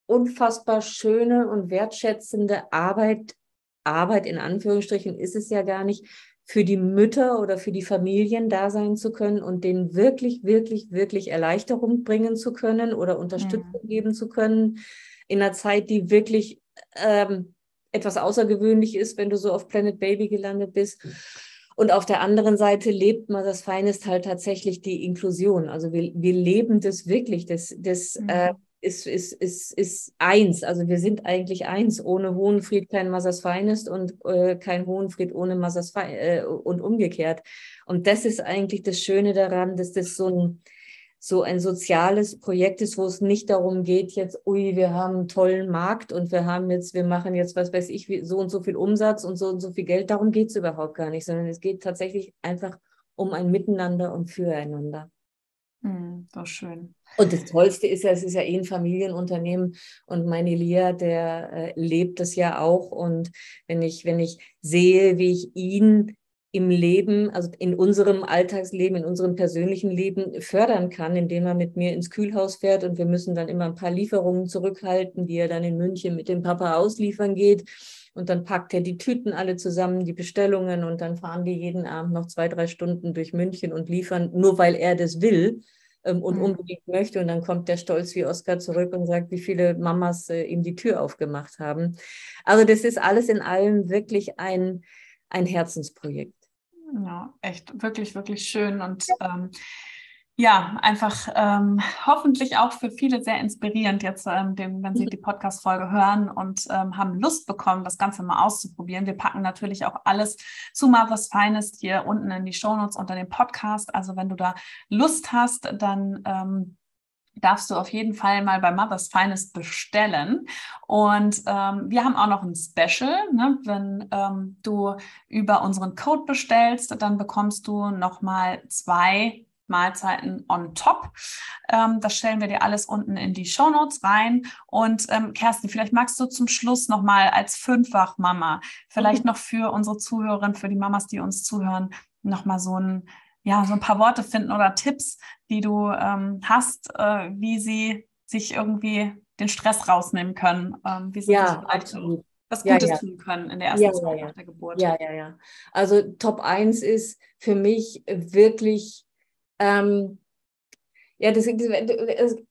unfassbar schöne und wertschätzende Arbeit, Arbeit in Anführungsstrichen ist es ja gar nicht, für die Mütter oder für die Familien da sein zu können und denen wirklich, wirklich, wirklich Erleichterung bringen zu können oder Unterstützung mhm. geben zu können in einer Zeit, die wirklich ähm, etwas außergewöhnlich ist, wenn du so auf Planet Baby gelandet bist. Und auf der anderen Seite lebt man das Feinest halt tatsächlich die Inklusion. Also wir, wir leben das wirklich, das, das mhm. äh, ist, ist, ist, ist eins. Also wir sind eigentlich eins. Ohne Hohenfried kein Massas Feinest und äh, kein Hohenfried ohne Massas Feinest äh, und umgekehrt. Und das ist eigentlich das Schöne daran, dass das so ein, so ein soziales Projekt ist, wo es nicht darum geht, jetzt, ui, wir haben einen tollen Markt und wir haben jetzt, wir machen jetzt, was weiß ich, so und so viel Umsatz und so und so viel Geld. Darum geht es überhaupt gar nicht, sondern es geht tatsächlich einfach um ein Miteinander und Füreinander. So schön. Und das Tollste ist ja, es ist ja eh ein Familienunternehmen und mein Elia, der äh, lebt das ja auch. Und wenn ich, wenn ich sehe, wie ich ihn im Leben, also in unserem Alltagsleben, in unserem persönlichen Leben fördern kann, indem er mit mir ins Kühlhaus fährt und wir müssen dann immer ein paar Lieferungen zurückhalten, die er dann in München mit dem Papa ausliefern geht. Und dann packt er die Tüten alle zusammen, die Bestellungen und dann fahren die jeden Abend noch zwei, drei Stunden durch München und liefern, nur weil er das will ähm, und mhm. unbedingt möchte. Und dann kommt der Stolz wie Oskar zurück und sagt, wie viele Mamas äh, ihm die Tür aufgemacht haben. Also das ist alles in allem wirklich ein, ein Herzensprojekt. Ja, echt wirklich, wirklich schön. Und ähm, ja, einfach ähm, hoffentlich auch für viele sehr inspirierend jetzt, ähm, dem, wenn Sie die Podcast-Folge hören und ähm, haben Lust bekommen, das Ganze mal auszuprobieren. Wir packen natürlich auch alles zu Mother's Finest hier unten in die Shownotes unter dem Podcast. Also wenn du da Lust hast, dann ähm, darfst du auf jeden Fall mal bei Mother's Finest bestellen. Und ähm, wir haben auch noch ein Special. Ne? Wenn ähm, du über unseren Code bestellst, dann bekommst du nochmal zwei Mahlzeiten on top. Ähm, das stellen wir dir alles unten in die Show Notes rein. Und ähm, Kerstin, vielleicht magst du zum Schluss nochmal als Fünffach-Mama, vielleicht mhm. noch für unsere Zuhörerinnen, für die Mamas, die uns zuhören, nochmal so ein, ja, so ein paar Worte finden oder Tipps, die du ähm, hast, äh, wie sie sich irgendwie den Stress rausnehmen können, ähm, wie sie ja, absolut was Gutes ja, ja. tun können in der ersten ja, Zeit nach der Geburt. Ja, ja, ja. Also Top 1 ist für mich wirklich ähm, ja, das,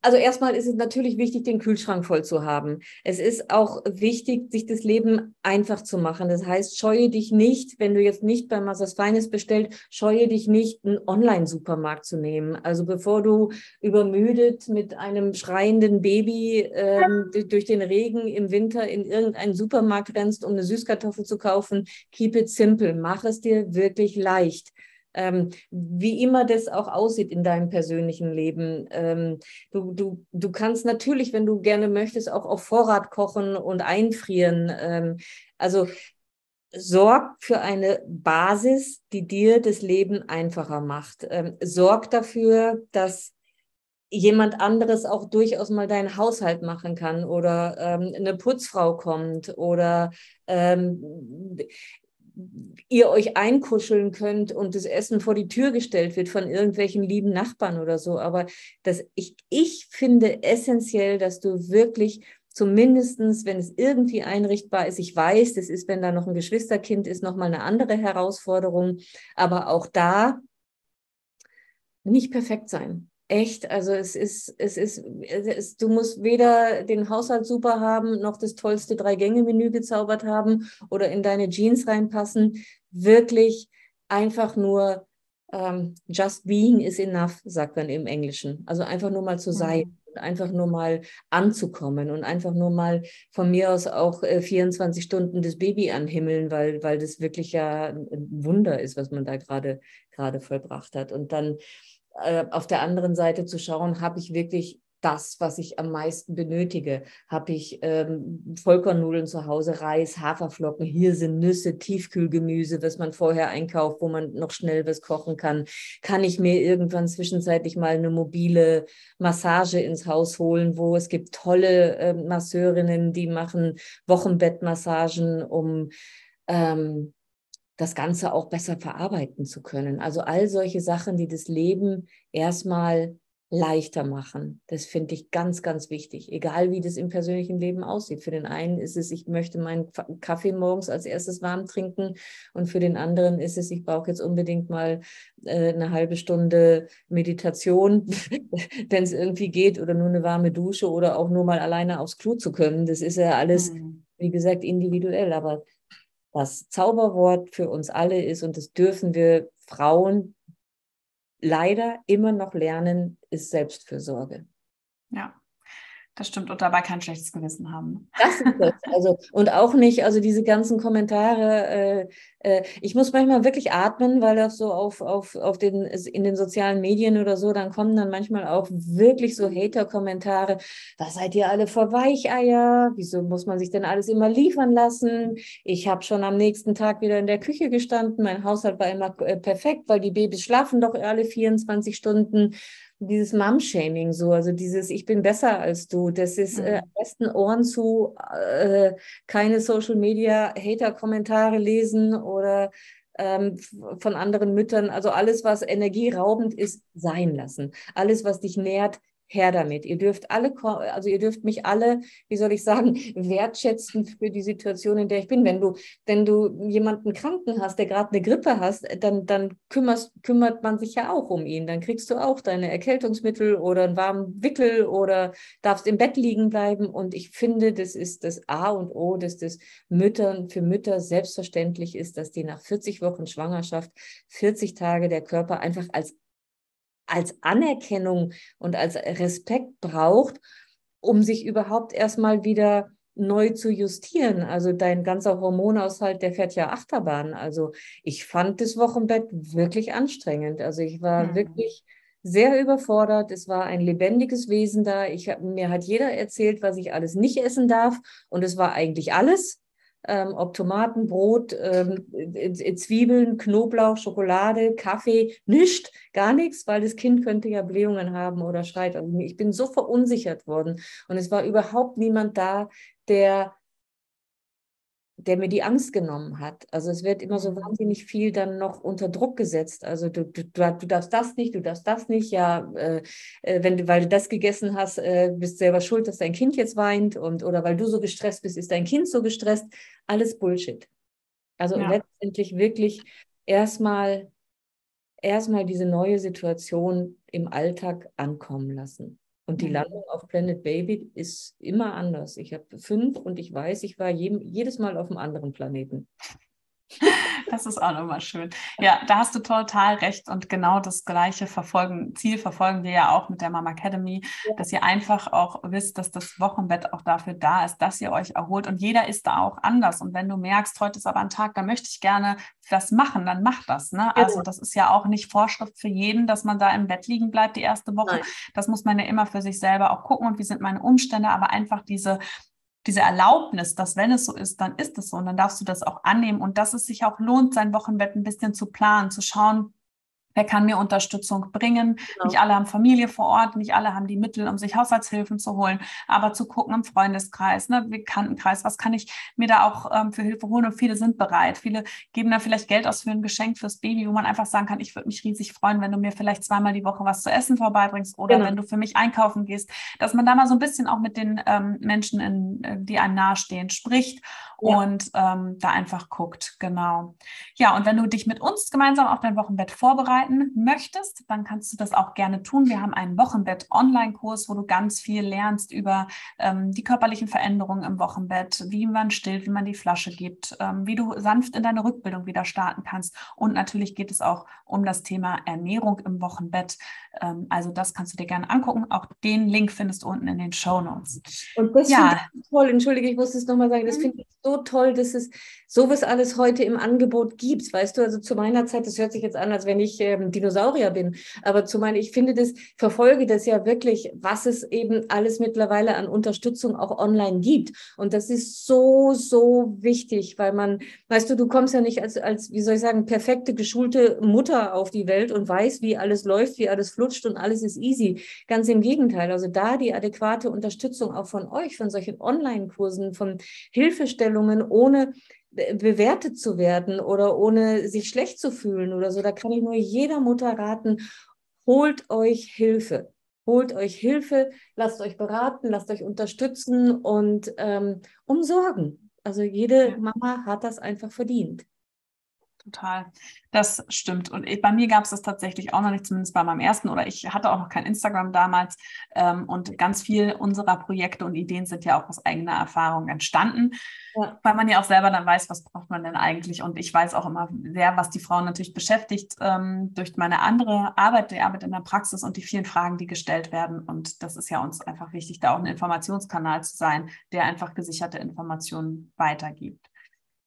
also erstmal ist es natürlich wichtig, den Kühlschrank voll zu haben. Es ist auch wichtig, sich das Leben einfach zu machen. Das heißt, scheue dich nicht, wenn du jetzt nicht bei Massas Feines bestellt, scheue dich nicht, einen Online-Supermarkt zu nehmen. Also bevor du übermüdet mit einem schreienden Baby ähm, durch den Regen im Winter in irgendeinen Supermarkt rennst, um eine Süßkartoffel zu kaufen, keep it simple. Mach es dir wirklich leicht ähm, wie immer das auch aussieht in deinem persönlichen Leben. Ähm, du, du, du kannst natürlich, wenn du gerne möchtest, auch auf Vorrat kochen und einfrieren. Ähm, also sorg für eine Basis, die dir das Leben einfacher macht. Ähm, sorg dafür, dass jemand anderes auch durchaus mal deinen Haushalt machen kann oder ähm, eine Putzfrau kommt oder ähm, ihr euch einkuscheln könnt und das Essen vor die Tür gestellt wird von irgendwelchen lieben Nachbarn oder so. Aber das, ich, ich finde essentiell, dass du wirklich zumindestens, wenn es irgendwie einrichtbar ist, ich weiß, das ist, wenn da noch ein Geschwisterkind ist, nochmal eine andere Herausforderung, aber auch da nicht perfekt sein echt. Also es ist, es ist, es ist, du musst weder den Haushalt super haben, noch das tollste Drei-Gänge-Menü gezaubert haben oder in deine Jeans reinpassen. Wirklich einfach nur ähm, just being is enough, sagt man im Englischen. Also einfach nur mal zu mhm. sein. Einfach nur mal anzukommen und einfach nur mal von mir aus auch äh, 24 Stunden das Baby anhimmeln, weil, weil das wirklich ja ein Wunder ist, was man da gerade gerade vollbracht hat. Und dann äh, auf der anderen Seite zu schauen, habe ich wirklich das, was ich am meisten benötige? Habe ich ähm, Vollkornnudeln zu Hause, Reis, Haferflocken, hier sind Nüsse, Tiefkühlgemüse, was man vorher einkauft, wo man noch schnell was kochen kann? Kann ich mir irgendwann zwischenzeitlich mal eine mobile Massage ins Haus holen, wo es gibt tolle äh, Masseurinnen, die machen Wochenbettmassagen, um ähm, das Ganze auch besser verarbeiten zu können. Also all solche Sachen, die das Leben erstmal leichter machen. Das finde ich ganz, ganz wichtig. Egal wie das im persönlichen Leben aussieht. Für den einen ist es, ich möchte meinen Kaffee morgens als erstes warm trinken und für den anderen ist es, ich brauche jetzt unbedingt mal äh, eine halbe Stunde Meditation, wenn es irgendwie geht oder nur eine warme Dusche oder auch nur mal alleine aufs Klo zu können. Das ist ja alles, mhm. wie gesagt, individuell. Aber das Zauberwort für uns alle ist und das dürfen wir Frauen leider immer noch lernen, ist Selbstfürsorge. Ja. Das stimmt und dabei kein schlechtes Gewissen haben. Das ist das. Also, und auch nicht, also diese ganzen Kommentare, äh, äh, ich muss manchmal wirklich atmen, weil das so auf, auf, auf den, in den sozialen Medien oder so, dann kommen dann manchmal auch wirklich so Hater-Kommentare. Was seid ihr alle vor Weicheier? Wieso muss man sich denn alles immer liefern lassen? Ich habe schon am nächsten Tag wieder in der Küche gestanden. Mein Haushalt war immer äh, perfekt, weil die Babys schlafen doch alle 24 Stunden dieses Mom-Shaming so, also dieses Ich bin besser als du, das ist äh, mhm. am besten Ohren zu, äh, keine Social Media Hater-Kommentare lesen oder ähm, von anderen Müttern, also alles, was energieraubend ist, sein lassen. Alles, was dich nährt, her damit. Ihr dürft alle, also ihr dürft mich alle, wie soll ich sagen, wertschätzen für die Situation, in der ich bin. Wenn du, wenn du jemanden Kranken hast, der gerade eine Grippe hast, dann, dann kümmerst, kümmert man sich ja auch um ihn. Dann kriegst du auch deine Erkältungsmittel oder einen warmen Wickel oder darfst im Bett liegen bleiben. Und ich finde, das ist das A und O, dass das Müttern für Mütter selbstverständlich ist, dass die nach 40 Wochen Schwangerschaft 40 Tage der Körper einfach als als Anerkennung und als Respekt braucht, um sich überhaupt erstmal wieder neu zu justieren. Also dein ganzer Hormonaushalt, der fährt ja Achterbahn. Also ich fand das Wochenbett wirklich anstrengend. Also ich war mhm. wirklich sehr überfordert. Es war ein lebendiges Wesen da. Ich mir hat jeder erzählt, was ich alles nicht essen darf. Und es war eigentlich alles ähm, ob Tomaten, Brot, ähm, Zwiebeln, Knoblauch, Schokolade, Kaffee, nichts, gar nichts, weil das Kind könnte ja Blähungen haben oder schreit. Also ich bin so verunsichert worden und es war überhaupt niemand da, der der mir die Angst genommen hat. Also es wird immer so mhm. wahnsinnig viel dann noch unter Druck gesetzt. Also du, du, du darfst das nicht, du darfst das nicht, ja, äh, äh, wenn du, weil du das gegessen hast, äh, bist selber schuld, dass dein Kind jetzt weint und oder weil du so gestresst bist, ist dein Kind so gestresst. Alles Bullshit. Also ja. letztendlich wirklich erstmal erstmal diese neue Situation im Alltag ankommen lassen. Und die mhm. Landung auf Planet Baby ist immer anders. Ich habe fünf und ich weiß, ich war jedem, jedes Mal auf einem anderen Planeten. Das ist auch nochmal schön. Ja, da hast du total recht und genau das gleiche verfolgen, Ziel verfolgen wir ja auch mit der Mama Academy, ja. dass ihr einfach auch wisst, dass das Wochenbett auch dafür da ist, dass ihr euch erholt und jeder ist da auch anders und wenn du merkst, heute ist aber ein Tag, da möchte ich gerne das machen, dann mach das. Ne? Genau. Also das ist ja auch nicht Vorschrift für jeden, dass man da im Bett liegen bleibt die erste Woche. Nein. Das muss man ja immer für sich selber auch gucken und wie sind meine Umstände, aber einfach diese diese Erlaubnis, dass wenn es so ist, dann ist es so. Und dann darfst du das auch annehmen. Und dass es sich auch lohnt, sein Wochenbett ein bisschen zu planen, zu schauen, Wer kann mir Unterstützung bringen? Genau. Nicht alle haben Familie vor Ort, nicht alle haben die Mittel, um sich Haushaltshilfen zu holen, aber zu gucken im Freundeskreis, ne, Bekanntenkreis, was kann ich mir da auch ähm, für Hilfe holen? Und viele sind bereit. Viele geben da vielleicht Geld aus für ein Geschenk fürs Baby, wo man einfach sagen kann, ich würde mich riesig freuen, wenn du mir vielleicht zweimal die Woche was zu essen vorbeibringst oder genau. wenn du für mich einkaufen gehst, dass man da mal so ein bisschen auch mit den ähm, Menschen, in, äh, die einem nahestehen, spricht ja. und ähm, da einfach guckt. Genau. Ja, und wenn du dich mit uns gemeinsam auf dein Wochenbett vorbereiten möchtest, dann kannst du das auch gerne tun. Wir haben einen Wochenbett-Online-Kurs, wo du ganz viel lernst über ähm, die körperlichen Veränderungen im Wochenbett, wie man stillt, wie man die Flasche gibt, ähm, wie du sanft in deine Rückbildung wieder starten kannst. Und natürlich geht es auch um das Thema Ernährung im Wochenbett. Ähm, also das kannst du dir gerne angucken. Auch den Link findest du unten in den Show Notes. Und das ja. toll. Entschuldige, ich muss es nochmal sagen. Das mhm. finde ich so toll, dass es sowas alles heute im Angebot gibt. Weißt du, also zu meiner Zeit, das hört sich jetzt an, als wenn ich ähm, Dinosaurier bin. Aber zu meinen, ich finde das, verfolge das ja wirklich, was es eben alles mittlerweile an Unterstützung auch online gibt. Und das ist so, so wichtig, weil man, weißt du, du kommst ja nicht als, als, wie soll ich sagen, perfekte, geschulte Mutter auf die Welt und weißt, wie alles läuft, wie alles flutscht und alles ist easy. Ganz im Gegenteil. Also da die adäquate Unterstützung auch von euch, von solchen Online-Kursen, von Hilfestellungen, ohne bewertet zu werden oder ohne sich schlecht zu fühlen oder so. Da kann ich nur jeder Mutter raten, holt euch Hilfe. Holt euch Hilfe, lasst euch beraten, lasst euch unterstützen und ähm, umsorgen. Also jede Mama hat das einfach verdient. Total. Das stimmt. Und ich, bei mir gab es das tatsächlich auch noch nicht, zumindest bei meinem ersten, oder ich hatte auch noch kein Instagram damals. Ähm, und ganz viel unserer Projekte und Ideen sind ja auch aus eigener Erfahrung entstanden, ja. weil man ja auch selber dann weiß, was braucht man denn eigentlich. Und ich weiß auch immer sehr, was die Frauen natürlich beschäftigt ähm, durch meine andere Arbeit, die Arbeit in der Praxis und die vielen Fragen, die gestellt werden. Und das ist ja uns einfach wichtig, da auch ein Informationskanal zu sein, der einfach gesicherte Informationen weitergibt.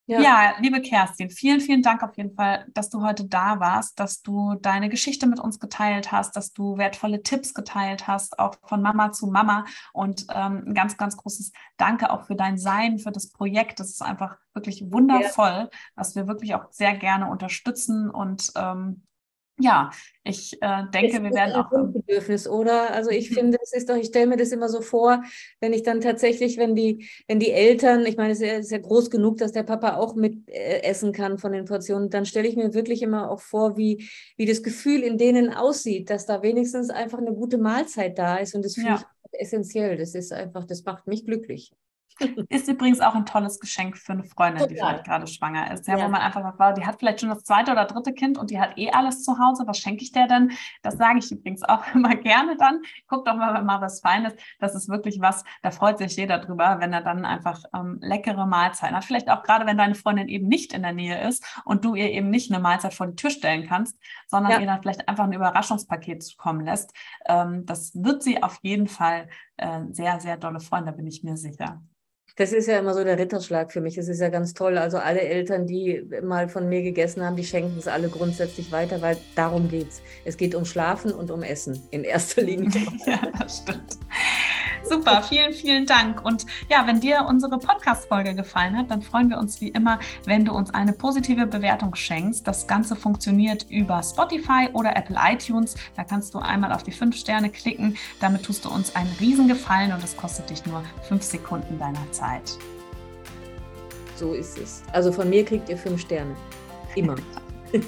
Ja. ja. liebe Kerstin, vielen, vielen Dank auf jeden Fall, dass du heute da warst, dass du deine Geschichte mit uns geteilt hast, dass du wertvolle Tipps geteilt hast, auch von Mama zu Mama. Und ähm, ein ganz, ganz großes Danke auch für dein Sein, für das Projekt. Das ist einfach wirklich wundervoll, ja. was wir wirklich auch sehr gerne unterstützen und ähm, ja, ich äh, denke, wir werden auch. Bedürfnis, oder? Also ich mhm. finde, es ist doch, ich stelle mir das immer so vor, wenn ich dann tatsächlich, wenn die, wenn die Eltern, ich meine, es ist ja groß genug, dass der Papa auch mit äh, essen kann von den Portionen, dann stelle ich mir wirklich immer auch vor, wie, wie das Gefühl in denen aussieht, dass da wenigstens einfach eine gute Mahlzeit da ist. Und das finde ja. ich essentiell. Das ist einfach, das macht mich glücklich. Ist übrigens auch ein tolles Geschenk für eine Freundin, Total. die vielleicht gerade schwanger ist. Ja, ja. Wo man einfach sagt, wow, die hat vielleicht schon das zweite oder dritte Kind und die hat eh alles zu Hause. Was schenke ich der denn? Das sage ich übrigens auch immer gerne dann. Guck doch mal, wenn mal was Feines. Das ist wirklich was, da freut sich jeder drüber, wenn er dann einfach ähm, leckere Mahlzeiten hat. Vielleicht auch gerade, wenn deine Freundin eben nicht in der Nähe ist und du ihr eben nicht eine Mahlzeit vor die Tür stellen kannst, sondern ja. ihr dann vielleicht einfach ein Überraschungspaket zukommen lässt. Ähm, das wird sie auf jeden Fall äh, sehr, sehr dolle freuen, da bin ich mir sicher. Das ist ja immer so der Ritterschlag für mich. Das ist ja ganz toll. Also alle Eltern, die mal von mir gegessen haben, die schenken es alle grundsätzlich weiter, weil darum geht Es Es geht um Schlafen und um Essen in erster Linie. ja, das stimmt. Super, vielen, vielen Dank. Und ja, wenn dir unsere Podcast-Folge gefallen hat, dann freuen wir uns wie immer, wenn du uns eine positive Bewertung schenkst. Das Ganze funktioniert über Spotify oder Apple iTunes. Da kannst du einmal auf die fünf Sterne klicken. Damit tust du uns einen Riesengefallen und es kostet dich nur fünf Sekunden deiner Zeit. So ist es. Also von mir kriegt ihr fünf Sterne. Immer.